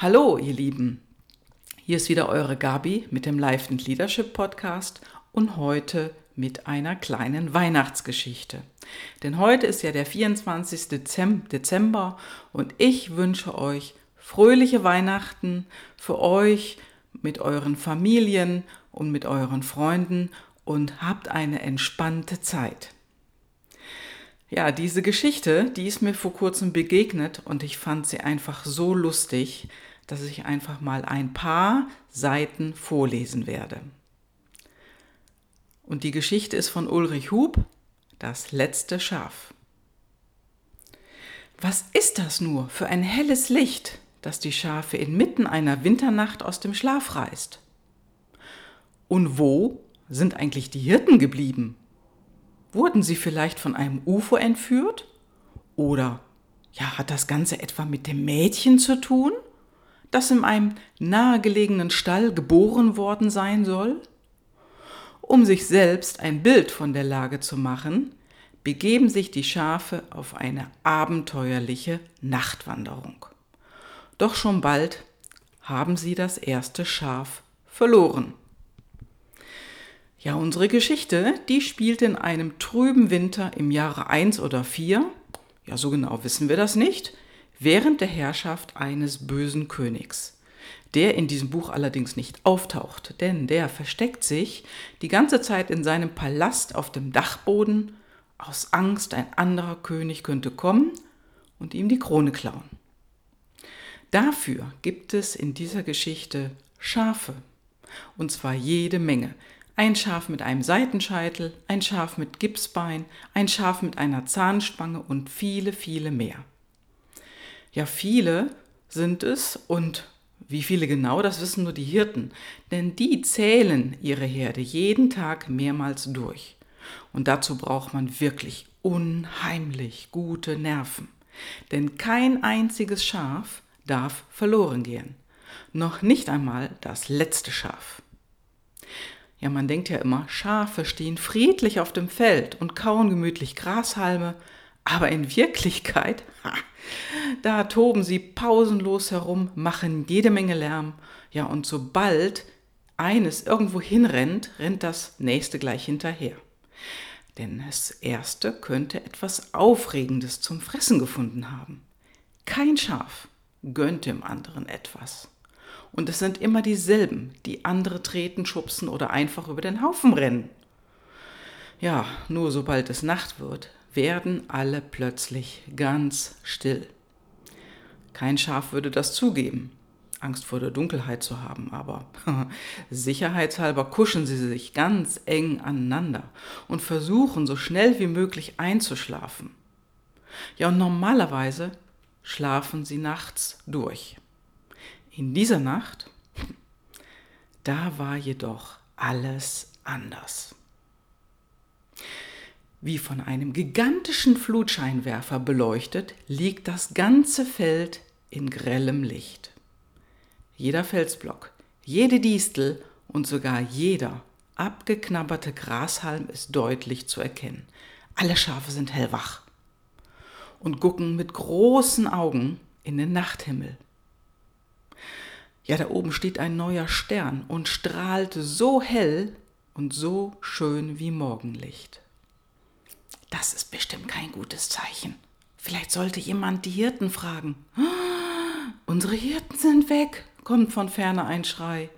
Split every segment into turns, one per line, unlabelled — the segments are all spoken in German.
Hallo, ihr Lieben. Hier ist wieder eure Gabi mit dem Life and Leadership Podcast und heute mit einer kleinen Weihnachtsgeschichte. Denn heute ist ja der 24. Dezember und ich wünsche euch fröhliche Weihnachten für euch mit euren Familien und mit euren Freunden und habt eine entspannte Zeit. Ja, diese Geschichte, die ist mir vor kurzem begegnet und ich fand sie einfach so lustig, dass ich einfach mal ein paar Seiten vorlesen werde. Und die Geschichte ist von Ulrich Hub, das letzte Schaf. Was ist das nur für ein helles Licht, das die Schafe inmitten einer Winternacht aus dem Schlaf reißt? Und wo sind eigentlich die Hirten geblieben? Wurden sie vielleicht von einem UFO entführt? Oder ja, hat das Ganze etwa mit dem Mädchen zu tun? Das in einem nahegelegenen Stall geboren worden sein soll? Um sich selbst ein Bild von der Lage zu machen, begeben sich die Schafe auf eine abenteuerliche Nachtwanderung. Doch schon bald haben sie das erste Schaf verloren. Ja, unsere Geschichte, die spielt in einem trüben Winter im Jahre 1 oder 4, ja, so genau wissen wir das nicht, während der Herrschaft eines bösen Königs, der in diesem Buch allerdings nicht auftaucht, denn der versteckt sich die ganze Zeit in seinem Palast auf dem Dachboden, aus Angst, ein anderer König könnte kommen und ihm die Krone klauen. Dafür gibt es in dieser Geschichte Schafe, und zwar jede Menge. Ein Schaf mit einem Seitenscheitel, ein Schaf mit Gipsbein, ein Schaf mit einer Zahnspange und viele, viele mehr. Ja, viele sind es und wie viele genau, das wissen nur die Hirten, denn die zählen ihre Herde jeden Tag mehrmals durch. Und dazu braucht man wirklich unheimlich gute Nerven. Denn kein einziges Schaf darf verloren gehen. Noch nicht einmal das letzte Schaf. Ja, man denkt ja immer, Schafe stehen friedlich auf dem Feld und kauen gemütlich Grashalme, aber in Wirklichkeit, ha, da toben sie pausenlos herum, machen jede Menge Lärm. Ja, und sobald eines irgendwo hinrennt, rennt das nächste gleich hinterher. Denn das erste könnte etwas Aufregendes zum Fressen gefunden haben. Kein Schaf gönnt dem anderen etwas. Und es sind immer dieselben, die andere treten, schubsen oder einfach über den Haufen rennen. Ja, nur sobald es Nacht wird, werden alle plötzlich ganz still. Kein Schaf würde das zugeben, Angst vor der Dunkelheit zu haben, aber sicherheitshalber kuschen sie sich ganz eng aneinander und versuchen so schnell wie möglich einzuschlafen. Ja, und normalerweise schlafen sie nachts durch. In dieser Nacht, da war jedoch alles anders. Wie von einem gigantischen Flutscheinwerfer beleuchtet, liegt das ganze Feld in grellem Licht. Jeder Felsblock, jede Distel und sogar jeder abgeknabberte Grashalm ist deutlich zu erkennen. Alle Schafe sind hellwach und gucken mit großen Augen in den Nachthimmel. Ja, da oben steht ein neuer Stern und strahlt so hell und so schön wie Morgenlicht. Das ist bestimmt kein gutes Zeichen. Vielleicht sollte jemand die Hirten fragen. Unsere Hirten sind weg, kommt von ferne ein Schrei.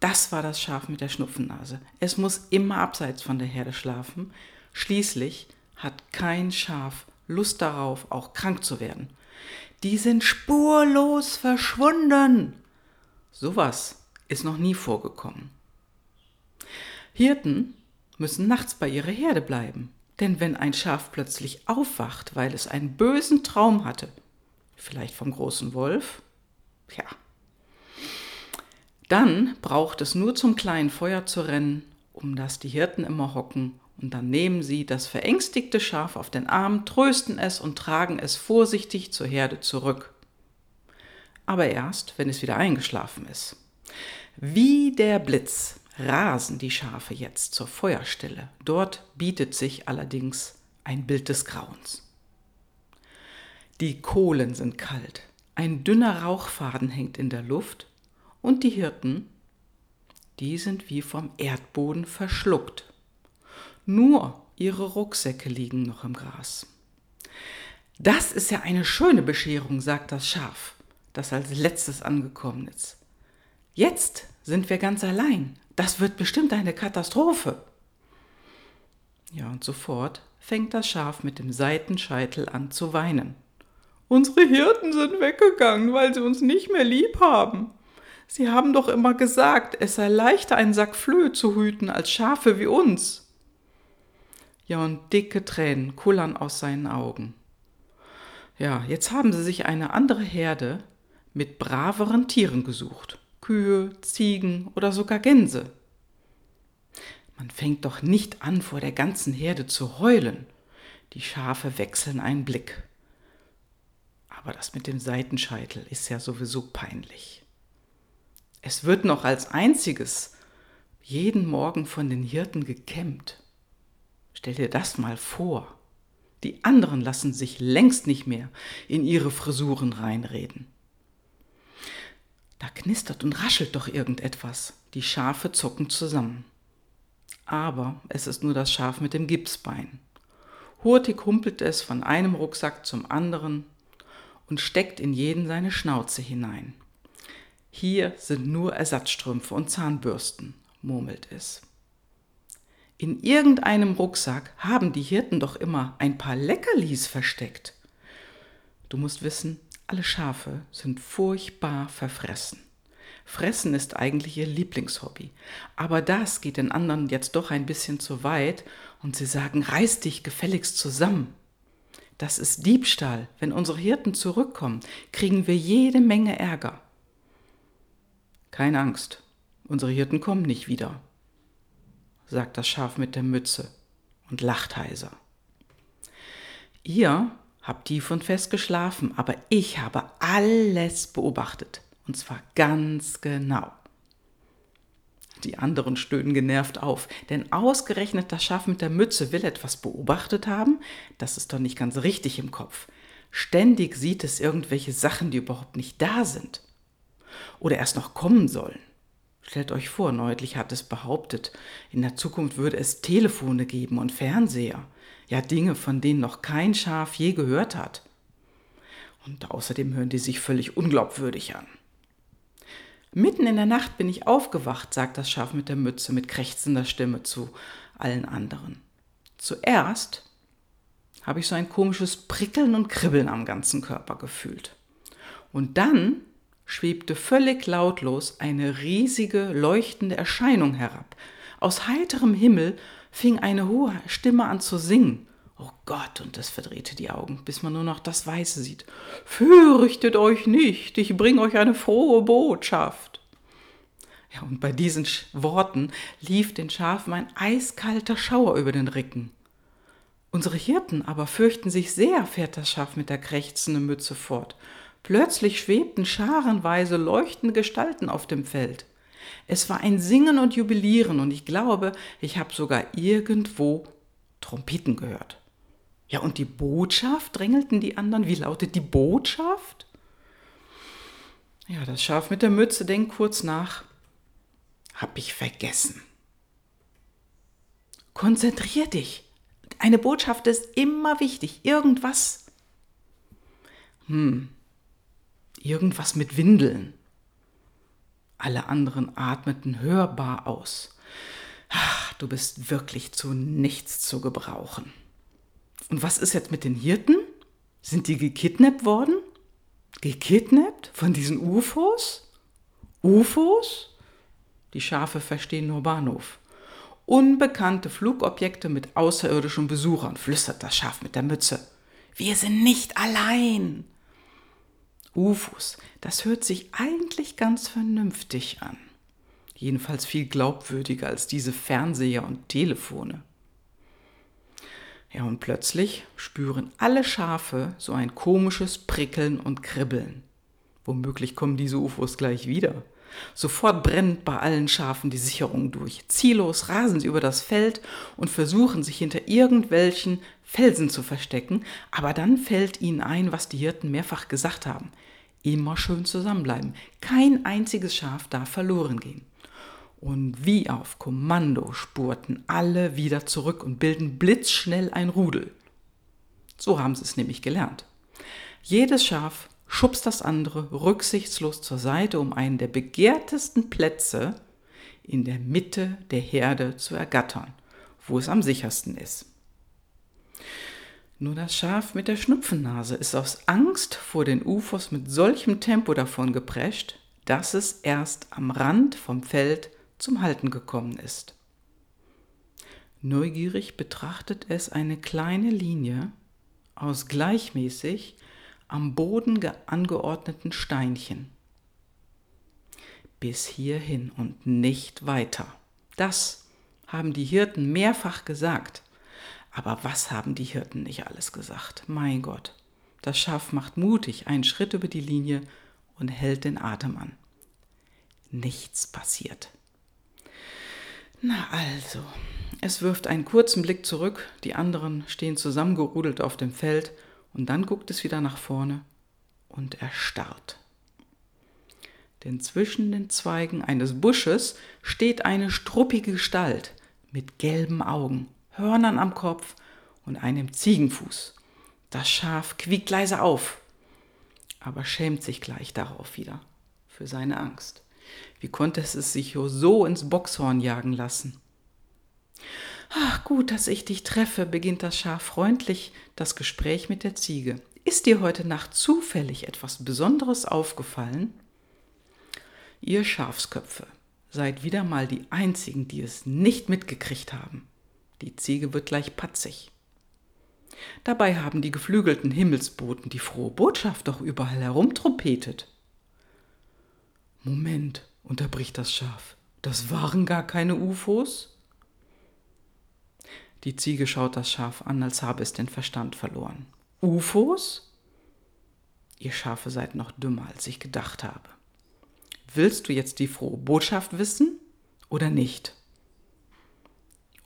Das war das Schaf mit der Schnupfennase. Es muss immer abseits von der Herde schlafen. Schließlich hat kein Schaf Lust darauf, auch krank zu werden. Die sind spurlos verschwunden. Sowas ist noch nie vorgekommen. Hirten müssen nachts bei ihrer Herde bleiben. Denn wenn ein Schaf plötzlich aufwacht, weil es einen bösen Traum hatte, vielleicht vom großen Wolf, ja, dann braucht es nur zum kleinen Feuer zu rennen, um das die Hirten immer hocken, und dann nehmen sie das verängstigte Schaf auf den Arm, trösten es und tragen es vorsichtig zur Herde zurück. Aber erst, wenn es wieder eingeschlafen ist. Wie der Blitz rasen die Schafe jetzt zur Feuerstelle. Dort bietet sich allerdings ein Bild des Grauens. Die Kohlen sind kalt, Ein dünner Rauchfaden hängt in der Luft und die Hirten, die sind wie vom Erdboden verschluckt. Nur ihre Rucksäcke liegen noch im Gras. Das ist ja eine schöne Bescherung, sagt das Schaf, das als letztes angekommen ist. Jetzt sind wir ganz allein. Das wird bestimmt eine Katastrophe. Ja, und sofort fängt das Schaf mit dem Seitenscheitel an zu weinen. Unsere Hirten sind weggegangen, weil sie uns nicht mehr lieb haben. Sie haben doch immer gesagt, es sei leichter, einen Sack Flöhe zu hüten, als Schafe wie uns. Ja, und dicke Tränen kullern aus seinen Augen. Ja, jetzt haben sie sich eine andere Herde mit braveren Tieren gesucht. Kühe, Ziegen oder sogar Gänse. Man fängt doch nicht an, vor der ganzen Herde zu heulen. Die Schafe wechseln einen Blick. Aber das mit dem Seitenscheitel ist ja sowieso peinlich. Es wird noch als einziges jeden Morgen von den Hirten gekämmt. Stell dir das mal vor. Die anderen lassen sich längst nicht mehr in ihre Frisuren reinreden. Da knistert und raschelt doch irgendetwas. Die Schafe zucken zusammen. Aber es ist nur das Schaf mit dem Gipsbein. Hurtig humpelt es von einem Rucksack zum anderen und steckt in jeden seine Schnauze hinein. Hier sind nur Ersatzstrümpfe und Zahnbürsten, murmelt es. In irgendeinem Rucksack haben die Hirten doch immer ein paar Leckerlis versteckt. Du musst wissen, alle Schafe sind furchtbar verfressen. Fressen ist eigentlich ihr Lieblingshobby. Aber das geht den anderen jetzt doch ein bisschen zu weit und sie sagen, reiß dich gefälligst zusammen. Das ist Diebstahl. Wenn unsere Hirten zurückkommen, kriegen wir jede Menge Ärger. Keine Angst, unsere Hirten kommen nicht wieder, sagt das Schaf mit der Mütze und lacht heiser. Ihr habt tief und fest geschlafen, aber ich habe alles beobachtet. Und zwar ganz genau. Die anderen stöhnen genervt auf, denn ausgerechnet das Schaf mit der Mütze will etwas beobachtet haben. Das ist doch nicht ganz richtig im Kopf. Ständig sieht es irgendwelche Sachen, die überhaupt nicht da sind. Oder erst noch kommen sollen. Stellt euch vor, neulich hat es behauptet, in der Zukunft würde es Telefone geben und Fernseher. Ja, Dinge, von denen noch kein Schaf je gehört hat. Und außerdem hören die sich völlig unglaubwürdig an. Mitten in der Nacht bin ich aufgewacht, sagt das Schaf mit der Mütze mit krächzender Stimme zu allen anderen. Zuerst habe ich so ein komisches Prickeln und Kribbeln am ganzen Körper gefühlt. Und dann schwebte völlig lautlos eine riesige, leuchtende Erscheinung herab. Aus heiterem Himmel fing eine hohe Stimme an zu singen. Oh Gott, und es verdrehte die Augen, bis man nur noch das Weiße sieht. Fürchtet euch nicht, ich bringe euch eine frohe Botschaft. Ja, und bei diesen Worten lief den Schafen ein eiskalter Schauer über den Ricken. Unsere Hirten aber fürchten sich sehr, fährt das Schaf mit der krächzenden Mütze fort. Plötzlich schwebten scharenweise leuchtende Gestalten auf dem Feld. Es war ein Singen und Jubilieren und ich glaube, ich habe sogar irgendwo Trompeten gehört. Ja, und die Botschaft, drängelten die anderen. Wie lautet die Botschaft? Ja, das Schaf mit der Mütze denkt kurz nach. Hab ich vergessen. Konzentrier dich. Eine Botschaft ist immer wichtig. Irgendwas. Hm. Irgendwas mit Windeln. Alle anderen atmeten hörbar aus. Ach, du bist wirklich zu nichts zu gebrauchen. Und was ist jetzt mit den Hirten? Sind die gekidnappt worden? Gekidnappt von diesen UFOs? UFOs? Die Schafe verstehen nur Bahnhof. Unbekannte Flugobjekte mit außerirdischen Besuchern, flüstert das Schaf mit der Mütze. Wir sind nicht allein. UFOs, das hört sich eigentlich ganz vernünftig an. Jedenfalls viel glaubwürdiger als diese Fernseher und Telefone. Ja, und plötzlich spüren alle Schafe so ein komisches Prickeln und Kribbeln. Womöglich kommen diese UFOs gleich wieder. Sofort brennt bei allen Schafen die Sicherung durch. Ziellos rasen sie über das Feld und versuchen sich hinter irgendwelchen Felsen zu verstecken, aber dann fällt ihnen ein, was die Hirten mehrfach gesagt haben. immer schön zusammenbleiben. Kein einziges Schaf darf verloren gehen. Und wie auf Kommando spurten alle wieder zurück und bilden blitzschnell ein Rudel. So haben sie es nämlich gelernt. Jedes Schaf schubst das andere rücksichtslos zur Seite, um einen der begehrtesten Plätze in der Mitte der Herde zu ergattern, wo es am sichersten ist. Nur das Schaf mit der Schnupfennase ist aus Angst vor den Ufos mit solchem Tempo davon geprescht, dass es erst am Rand vom Feld zum Halten gekommen ist. Neugierig betrachtet es eine kleine Linie aus gleichmäßig am Boden angeordneten Steinchen. Bis hierhin und nicht weiter. Das haben die Hirten mehrfach gesagt. Aber was haben die Hirten nicht alles gesagt? Mein Gott. Das Schaf macht mutig einen Schritt über die Linie und hält den Atem an. Nichts passiert. Na also, es wirft einen kurzen Blick zurück, die anderen stehen zusammengerudelt auf dem Feld und dann guckt es wieder nach vorne und erstarrt. Denn zwischen den Zweigen eines Busches steht eine struppige Gestalt mit gelben Augen, Hörnern am Kopf und einem Ziegenfuß. Das Schaf quiekt leise auf, aber schämt sich gleich darauf wieder für seine Angst. Wie konnte es sich so ins Boxhorn jagen lassen? Ach, gut, dass ich dich treffe, beginnt das Schaf freundlich das Gespräch mit der Ziege. Ist dir heute Nacht zufällig etwas Besonderes aufgefallen? Ihr Schafsköpfe seid wieder mal die einzigen, die es nicht mitgekriegt haben. Die Ziege wird gleich patzig. Dabei haben die geflügelten Himmelsboten die frohe Botschaft doch überall herumtrompetet. Moment, unterbricht das Schaf. Das waren gar keine UFOs? Die Ziege schaut das Schaf an, als habe es den Verstand verloren. UFOs? Ihr Schafe seid noch dümmer, als ich gedacht habe. Willst du jetzt die frohe Botschaft wissen oder nicht?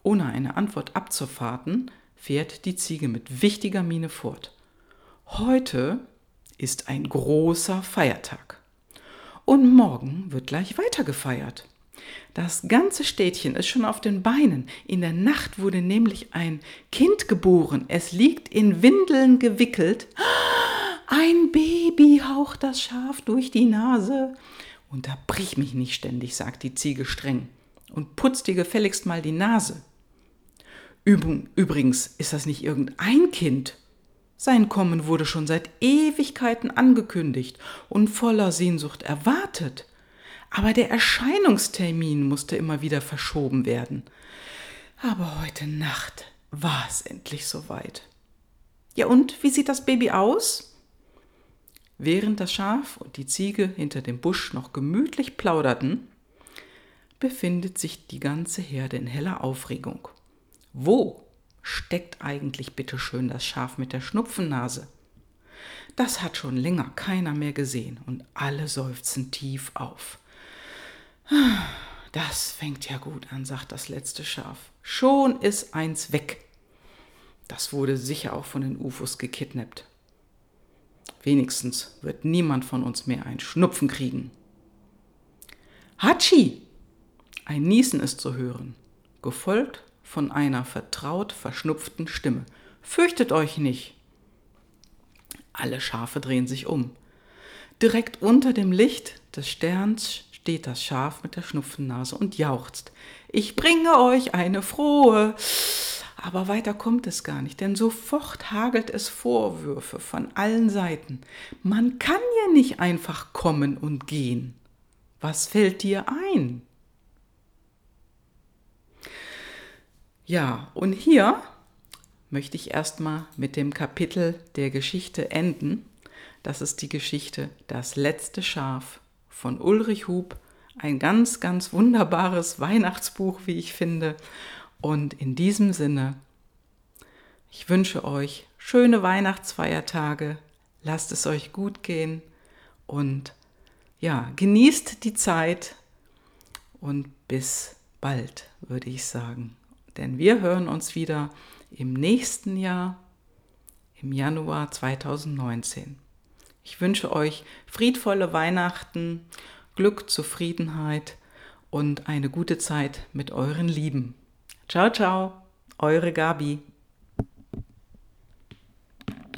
Ohne eine Antwort abzuwarten, fährt die Ziege mit wichtiger Miene fort. Heute ist ein großer Feiertag. Und morgen wird gleich weiter gefeiert. Das ganze Städtchen ist schon auf den Beinen. In der Nacht wurde nämlich ein Kind geboren. Es liegt in Windeln gewickelt. Ein Baby haucht das Schaf durch die Nase. Unterbrich mich nicht ständig, sagt die Ziege streng, und putz dir gefälligst mal die Nase. Übrigens ist das nicht irgendein Kind. Sein Kommen wurde schon seit Ewigkeiten angekündigt und voller Sehnsucht erwartet aber der Erscheinungstermin musste immer wieder verschoben werden. Aber heute Nacht war es endlich soweit. Ja und, wie sieht das Baby aus? Während das Schaf und die Ziege hinter dem Busch noch gemütlich plauderten, befindet sich die ganze Herde in heller Aufregung. Wo steckt eigentlich bitteschön das Schaf mit der Schnupfennase? Das hat schon länger keiner mehr gesehen und alle seufzen tief auf. Das fängt ja gut an, sagt das letzte Schaf. Schon ist eins weg. Das wurde sicher auch von den UFOs gekidnappt. Wenigstens wird niemand von uns mehr einen Schnupfen kriegen. Hatschi! Ein Niesen ist zu hören, gefolgt von einer vertraut verschnupften Stimme. Fürchtet euch nicht! Alle Schafe drehen sich um. Direkt unter dem Licht des Sterns steht das Schaf mit der Schnupfennase und jauchzt. Ich bringe euch eine frohe. Aber weiter kommt es gar nicht, denn sofort hagelt es Vorwürfe von allen Seiten. Man kann ja nicht einfach kommen und gehen. Was fällt dir ein? Ja, und hier möchte ich erstmal mit dem Kapitel der Geschichte enden. Das ist die Geschichte Das letzte Schaf von Ulrich Hub. Ein ganz, ganz wunderbares Weihnachtsbuch, wie ich finde. Und in diesem Sinne, ich wünsche euch schöne Weihnachtsfeiertage. Lasst es euch gut gehen und ja, genießt die Zeit und bis bald, würde ich sagen. Denn wir hören uns wieder im nächsten Jahr, im Januar 2019. Ich wünsche euch friedvolle Weihnachten, Glück, Zufriedenheit und eine gute Zeit mit euren Lieben. Ciao, ciao, eure Gabi.